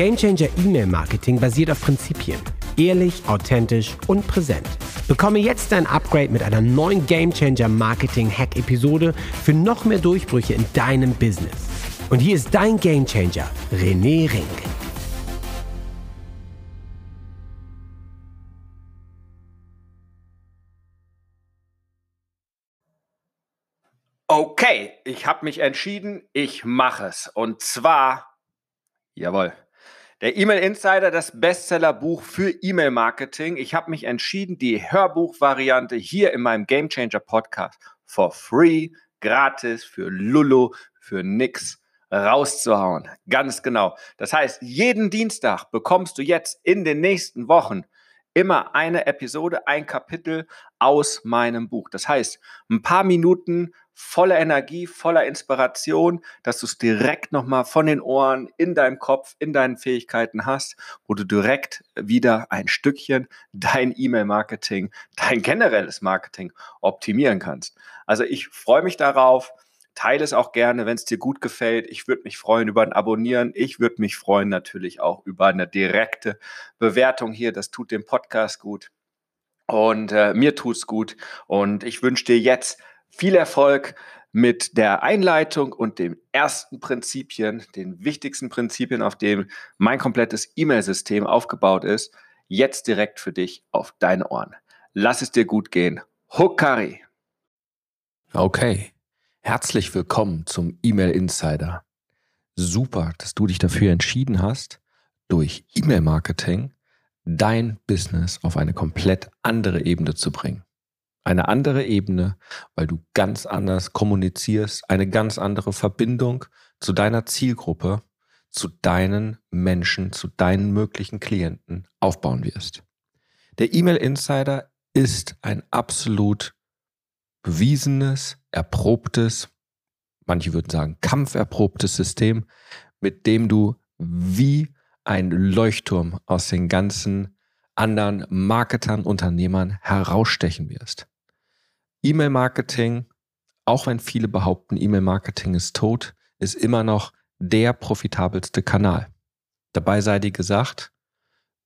Gamechanger E-Mail Marketing basiert auf Prinzipien. Ehrlich, authentisch und präsent. Bekomme jetzt dein Upgrade mit einer neuen Gamechanger Marketing Hack Episode für noch mehr Durchbrüche in deinem Business. Und hier ist dein Gamechanger, René Rink. Okay, ich habe mich entschieden, ich mache es. Und zwar, jawohl, der E-Mail Insider, das Bestsellerbuch für E-Mail-Marketing. Ich habe mich entschieden, die Hörbuchvariante hier in meinem Game Changer Podcast for free, gratis, für Lulu, für nix rauszuhauen. Ganz genau. Das heißt, jeden Dienstag bekommst du jetzt in den nächsten Wochen immer eine Episode, ein Kapitel aus meinem Buch. Das heißt, ein paar Minuten voller Energie, voller Inspiration, dass du es direkt nochmal von den Ohren in deinem Kopf, in deinen Fähigkeiten hast, wo du direkt wieder ein Stückchen dein E-Mail-Marketing, dein generelles Marketing optimieren kannst. Also ich freue mich darauf. Teile es auch gerne, wenn es dir gut gefällt. Ich würde mich freuen über ein Abonnieren. Ich würde mich freuen natürlich auch über eine direkte Bewertung hier. Das tut dem Podcast gut. Und äh, mir es gut. Und ich wünsche dir jetzt viel Erfolg mit der Einleitung und den ersten Prinzipien, den wichtigsten Prinzipien, auf dem mein komplettes E-Mail-System aufgebaut ist, jetzt direkt für dich auf deine Ohren. Lass es dir gut gehen. Hokari. Okay. Herzlich willkommen zum E-Mail Insider. Super, dass du dich dafür entschieden hast, durch E-Mail-Marketing dein Business auf eine komplett andere Ebene zu bringen. Eine andere Ebene, weil du ganz anders kommunizierst, eine ganz andere Verbindung zu deiner Zielgruppe, zu deinen Menschen, zu deinen möglichen Klienten aufbauen wirst. Der E-Mail Insider ist ein absolut bewiesenes, erprobtes, manche würden sagen kampferprobtes System, mit dem du wie ein Leuchtturm aus den ganzen anderen Marketern, Unternehmern herausstechen wirst. E-Mail-Marketing, auch wenn viele behaupten, E-Mail-Marketing ist tot, ist immer noch der profitabelste Kanal. Dabei sei dir gesagt,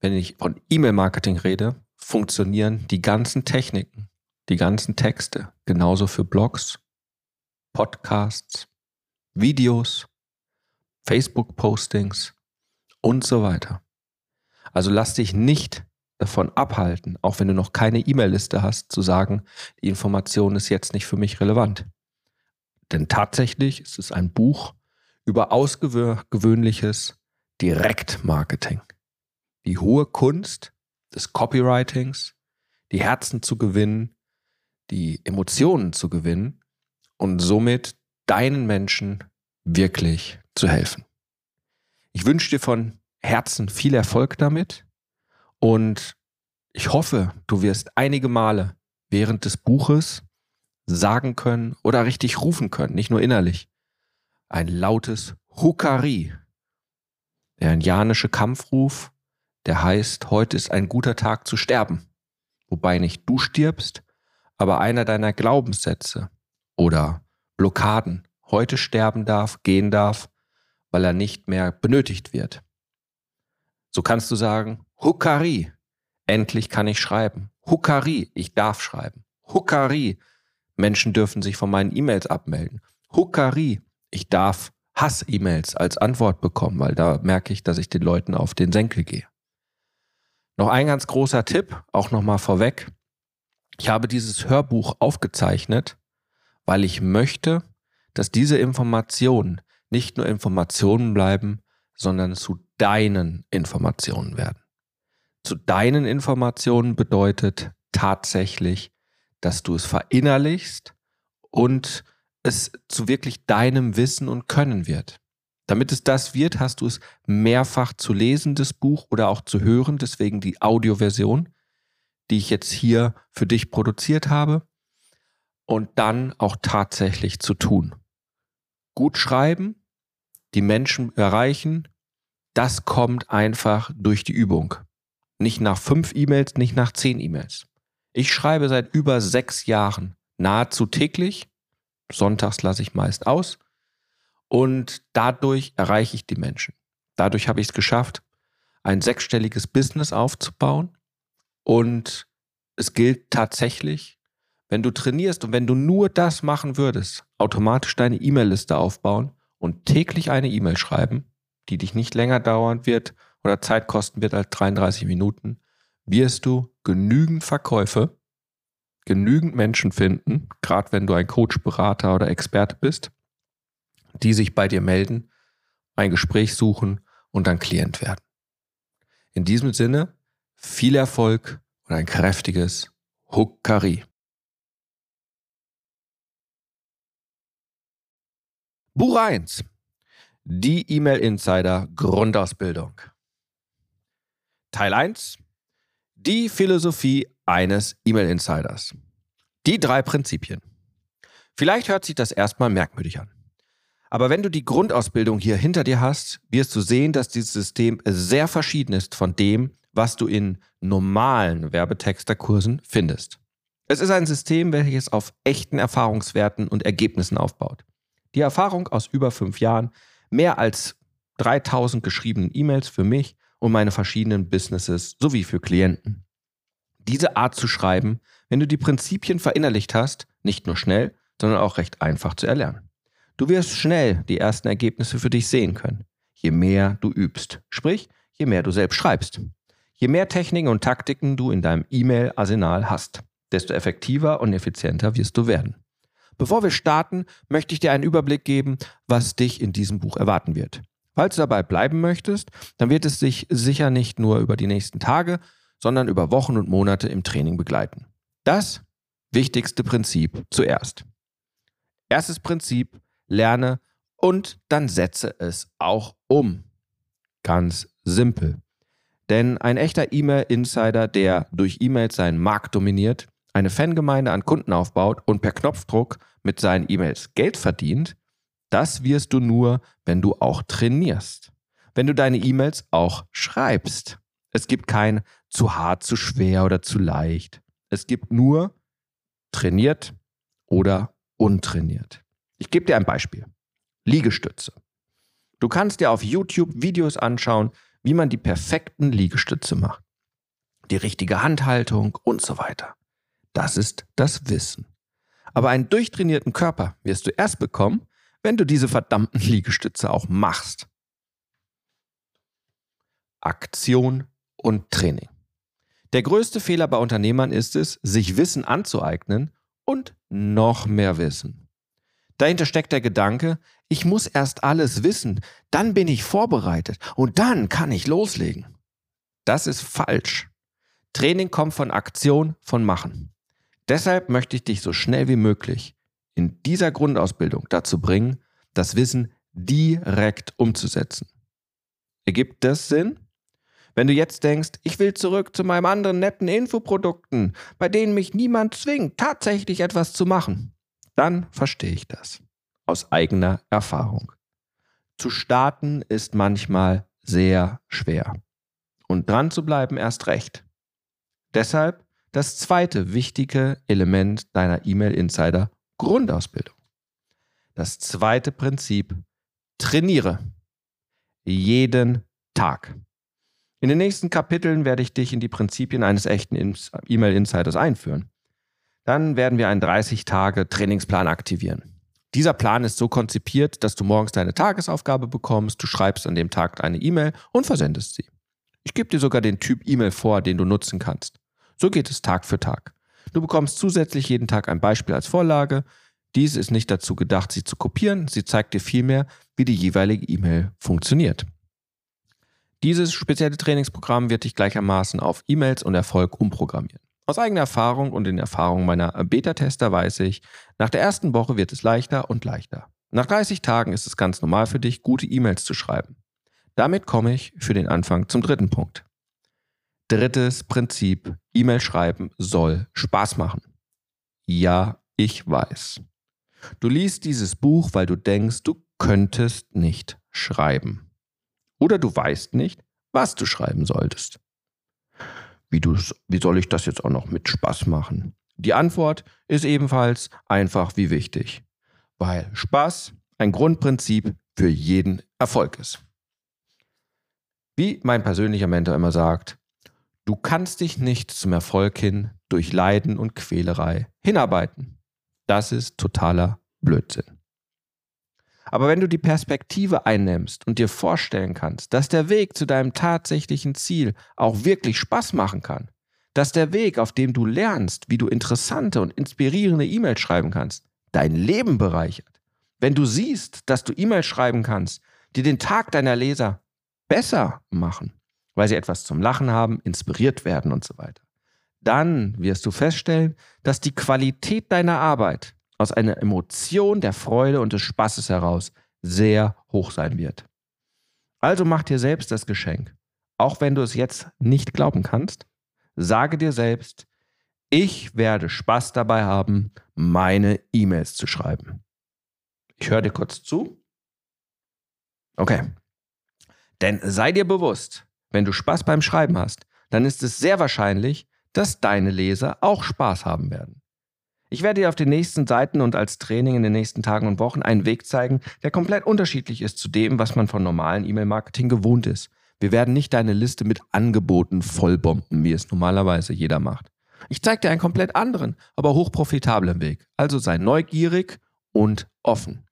wenn ich von E-Mail-Marketing rede, funktionieren die ganzen Techniken, die ganzen Texte, genauso für Blogs, Podcasts, Videos, Facebook-Postings und so weiter. Also lass dich nicht davon abhalten, auch wenn du noch keine E-Mail-Liste hast, zu sagen, die Information ist jetzt nicht für mich relevant. Denn tatsächlich ist es ein Buch über ausgewöhnliches Direktmarketing. Die hohe Kunst des Copywritings, die Herzen zu gewinnen, die Emotionen zu gewinnen und somit deinen Menschen wirklich zu helfen. Ich wünsche dir von Herzen viel Erfolg damit und ich hoffe, du wirst einige Male während des Buches sagen können oder richtig rufen können, nicht nur innerlich. Ein lautes Hukari, der indianische Kampfruf, der heißt, heute ist ein guter Tag zu sterben. Wobei nicht du stirbst, aber einer deiner Glaubenssätze oder Blockaden heute sterben darf, gehen darf, weil er nicht mehr benötigt wird. So kannst du sagen, Hukari, endlich kann ich schreiben. Hukari, ich darf schreiben. Hukari, Menschen dürfen sich von meinen E-Mails abmelden. Hukari, ich darf Hass-E-Mails als Antwort bekommen, weil da merke ich, dass ich den Leuten auf den Senkel gehe. Noch ein ganz großer Tipp, auch nochmal vorweg. Ich habe dieses Hörbuch aufgezeichnet, weil ich möchte, dass diese Informationen nicht nur Informationen bleiben, sondern zu deinen Informationen werden. Zu deinen Informationen bedeutet tatsächlich, dass du es verinnerlichst und es zu wirklich deinem Wissen und Können wird. Damit es das wird, hast du es mehrfach zu lesen, das Buch, oder auch zu hören, deswegen die Audioversion die ich jetzt hier für dich produziert habe und dann auch tatsächlich zu tun. Gut schreiben, die Menschen erreichen, das kommt einfach durch die Übung. Nicht nach fünf E-Mails, nicht nach zehn E-Mails. Ich schreibe seit über sechs Jahren nahezu täglich. Sonntags lasse ich meist aus. Und dadurch erreiche ich die Menschen. Dadurch habe ich es geschafft, ein sechsstelliges Business aufzubauen. Und es gilt tatsächlich, wenn du trainierst und wenn du nur das machen würdest, automatisch deine E-Mail-Liste aufbauen und täglich eine E-Mail schreiben, die dich nicht länger dauern wird oder Zeit kosten wird als 33 Minuten, wirst du genügend Verkäufe, genügend Menschen finden, gerade wenn du ein Coach, Berater oder Experte bist, die sich bei dir melden, ein Gespräch suchen und dann Klient werden. In diesem Sinne, viel Erfolg und ein kräftiges Huckari. Buch 1. Die E-Mail Insider Grundausbildung. Teil 1. Die Philosophie eines E-Mail Insiders. Die drei Prinzipien. Vielleicht hört sich das erstmal merkwürdig an. Aber wenn du die Grundausbildung hier hinter dir hast, wirst du sehen, dass dieses System sehr verschieden ist von dem, was du in normalen Werbetexterkursen findest. Es ist ein System, welches auf echten Erfahrungswerten und Ergebnissen aufbaut. Die Erfahrung aus über fünf Jahren, mehr als 3000 geschriebenen E-Mails für mich und meine verschiedenen Businesses sowie für Klienten. Diese Art zu schreiben, wenn du die Prinzipien verinnerlicht hast, nicht nur schnell, sondern auch recht einfach zu erlernen. Du wirst schnell die ersten Ergebnisse für dich sehen können, je mehr du übst, sprich, je mehr du selbst schreibst. Je mehr Techniken und Taktiken du in deinem E-Mail-Arsenal hast, desto effektiver und effizienter wirst du werden. Bevor wir starten, möchte ich dir einen Überblick geben, was dich in diesem Buch erwarten wird. Falls du dabei bleiben möchtest, dann wird es sich sicher nicht nur über die nächsten Tage, sondern über Wochen und Monate im Training begleiten. Das wichtigste Prinzip zuerst. Erstes Prinzip, lerne und dann setze es auch um. Ganz simpel. Denn ein echter E-Mail-Insider, der durch E-Mails seinen Markt dominiert, eine Fangemeinde an Kunden aufbaut und per Knopfdruck mit seinen E-Mails Geld verdient, das wirst du nur, wenn du auch trainierst. Wenn du deine E-Mails auch schreibst. Es gibt kein zu hart, zu schwer oder zu leicht. Es gibt nur trainiert oder untrainiert. Ich gebe dir ein Beispiel. Liegestütze. Du kannst dir auf YouTube Videos anschauen, wie man die perfekten Liegestütze macht. Die richtige Handhaltung und so weiter. Das ist das Wissen. Aber einen durchtrainierten Körper wirst du erst bekommen, wenn du diese verdammten Liegestütze auch machst. Aktion und Training. Der größte Fehler bei Unternehmern ist es, sich Wissen anzueignen und noch mehr Wissen. Dahinter steckt der Gedanke, ich muss erst alles wissen, dann bin ich vorbereitet und dann kann ich loslegen. Das ist falsch. Training kommt von Aktion, von Machen. Deshalb möchte ich dich so schnell wie möglich in dieser Grundausbildung dazu bringen, das Wissen direkt umzusetzen. Ergibt das Sinn? Wenn du jetzt denkst, ich will zurück zu meinem anderen netten Infoprodukten, bei denen mich niemand zwingt, tatsächlich etwas zu machen, dann verstehe ich das. Aus eigener Erfahrung. Zu starten ist manchmal sehr schwer. Und dran zu bleiben erst recht. Deshalb das zweite wichtige Element deiner E-Mail-Insider Grundausbildung. Das zweite Prinzip, trainiere. Jeden Tag. In den nächsten Kapiteln werde ich dich in die Prinzipien eines echten E-Mail-Insiders einführen. Dann werden wir einen 30-Tage-Trainingsplan aktivieren. Dieser Plan ist so konzipiert, dass du morgens deine Tagesaufgabe bekommst, du schreibst an dem Tag eine E-Mail und versendest sie. Ich gebe dir sogar den Typ E-Mail vor, den du nutzen kannst. So geht es Tag für Tag. Du bekommst zusätzlich jeden Tag ein Beispiel als Vorlage. Dies ist nicht dazu gedacht, sie zu kopieren, sie zeigt dir vielmehr, wie die jeweilige E-Mail funktioniert. Dieses spezielle Trainingsprogramm wird dich gleichermaßen auf E-Mails und Erfolg umprogrammieren. Aus eigener Erfahrung und den Erfahrungen meiner Beta-Tester weiß ich, nach der ersten Woche wird es leichter und leichter. Nach 30 Tagen ist es ganz normal für dich, gute E-Mails zu schreiben. Damit komme ich für den Anfang zum dritten Punkt. Drittes Prinzip, E-Mail schreiben soll Spaß machen. Ja, ich weiß. Du liest dieses Buch, weil du denkst, du könntest nicht schreiben. Oder du weißt nicht, was du schreiben solltest. Wie, wie soll ich das jetzt auch noch mit Spaß machen? Die Antwort ist ebenfalls einfach wie wichtig, weil Spaß ein Grundprinzip für jeden Erfolg ist. Wie mein persönlicher Mentor immer sagt, du kannst dich nicht zum Erfolg hin durch Leiden und Quälerei hinarbeiten. Das ist totaler Blödsinn. Aber wenn du die Perspektive einnimmst und dir vorstellen kannst, dass der Weg zu deinem tatsächlichen Ziel auch wirklich Spaß machen kann, dass der Weg, auf dem du lernst, wie du interessante und inspirierende E-Mails schreiben kannst, dein Leben bereichert, wenn du siehst, dass du E-Mails schreiben kannst, die den Tag deiner Leser besser machen, weil sie etwas zum Lachen haben, inspiriert werden und so weiter, dann wirst du feststellen, dass die Qualität deiner Arbeit aus einer Emotion der Freude und des Spaßes heraus sehr hoch sein wird. Also mach dir selbst das Geschenk. Auch wenn du es jetzt nicht glauben kannst, sage dir selbst, ich werde Spaß dabei haben, meine E-Mails zu schreiben. Ich höre dir kurz zu. Okay. Denn sei dir bewusst, wenn du Spaß beim Schreiben hast, dann ist es sehr wahrscheinlich, dass deine Leser auch Spaß haben werden. Ich werde dir auf den nächsten Seiten und als Training in den nächsten Tagen und Wochen einen Weg zeigen, der komplett unterschiedlich ist zu dem, was man von normalen E-Mail-Marketing gewohnt ist. Wir werden nicht deine Liste mit Angeboten vollbomben, wie es normalerweise jeder macht. Ich zeige dir einen komplett anderen, aber hochprofitablen Weg. Also sei neugierig und offen.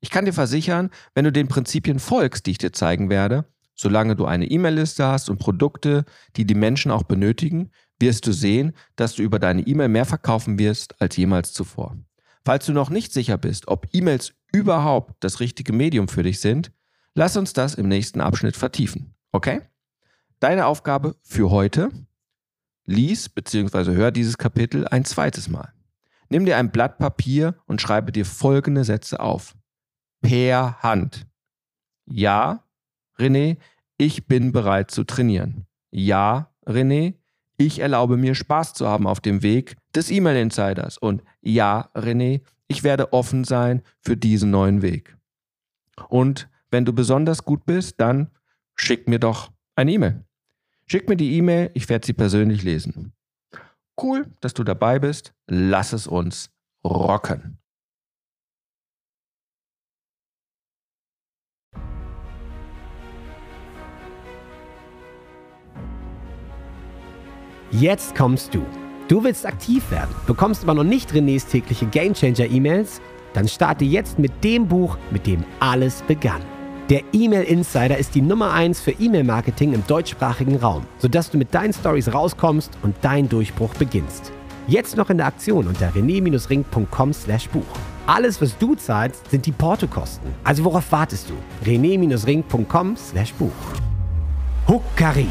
Ich kann dir versichern, wenn du den Prinzipien folgst, die ich dir zeigen werde, solange du eine E-Mail-Liste hast und Produkte, die die Menschen auch benötigen, wirst du sehen, dass du über deine E-Mail mehr verkaufen wirst als jemals zuvor. Falls du noch nicht sicher bist, ob E-Mails überhaupt das richtige Medium für dich sind, lass uns das im nächsten Abschnitt vertiefen. Okay? Deine Aufgabe für heute, lies bzw. hör dieses Kapitel ein zweites Mal. Nimm dir ein Blatt Papier und schreibe dir folgende Sätze auf per Hand. Ja, René, ich bin bereit zu trainieren. Ja, René, ich erlaube mir Spaß zu haben auf dem Weg des E-Mail-Insiders. Und ja, René, ich werde offen sein für diesen neuen Weg. Und wenn du besonders gut bist, dann schick mir doch eine E-Mail. Schick mir die E-Mail, ich werde sie persönlich lesen. Cool, dass du dabei bist. Lass es uns rocken. Jetzt kommst du. Du willst aktiv werden, bekommst aber noch nicht Renés tägliche Gamechanger E-Mails? Dann starte jetzt mit dem Buch, mit dem alles begann. Der E-Mail Insider ist die Nummer 1 für E-Mail-Marketing im deutschsprachigen Raum, sodass du mit deinen Stories rauskommst und dein Durchbruch beginnst. Jetzt noch in der Aktion unter rené-ring.com/buch. Alles, was du zahlst, sind die Portokosten. Also worauf wartest du? rené-ring.com/buch. Huckari.